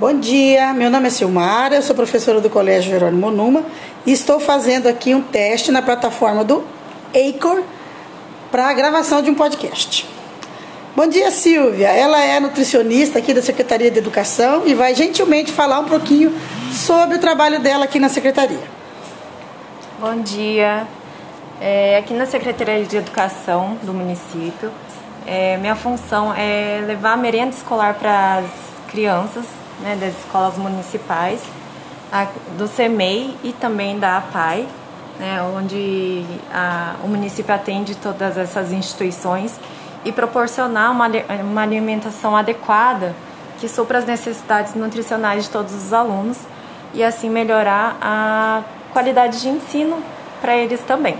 Bom dia, meu nome é Silmara, eu sou professora do Colégio Jerônimo Numa e estou fazendo aqui um teste na plataforma do Acor para a gravação de um podcast. Bom dia, Silvia. Ela é nutricionista aqui da Secretaria de Educação e vai gentilmente falar um pouquinho sobre o trabalho dela aqui na Secretaria. Bom dia. É, aqui na Secretaria de Educação do município, é, minha função é levar a merenda escolar para as crianças né, das escolas municipais, a, do CEMEI e também da APAI, né, onde a, o município atende todas essas instituições e proporcionar uma, uma alimentação adequada que supra as necessidades nutricionais de todos os alunos e assim melhorar a qualidade de ensino para eles também.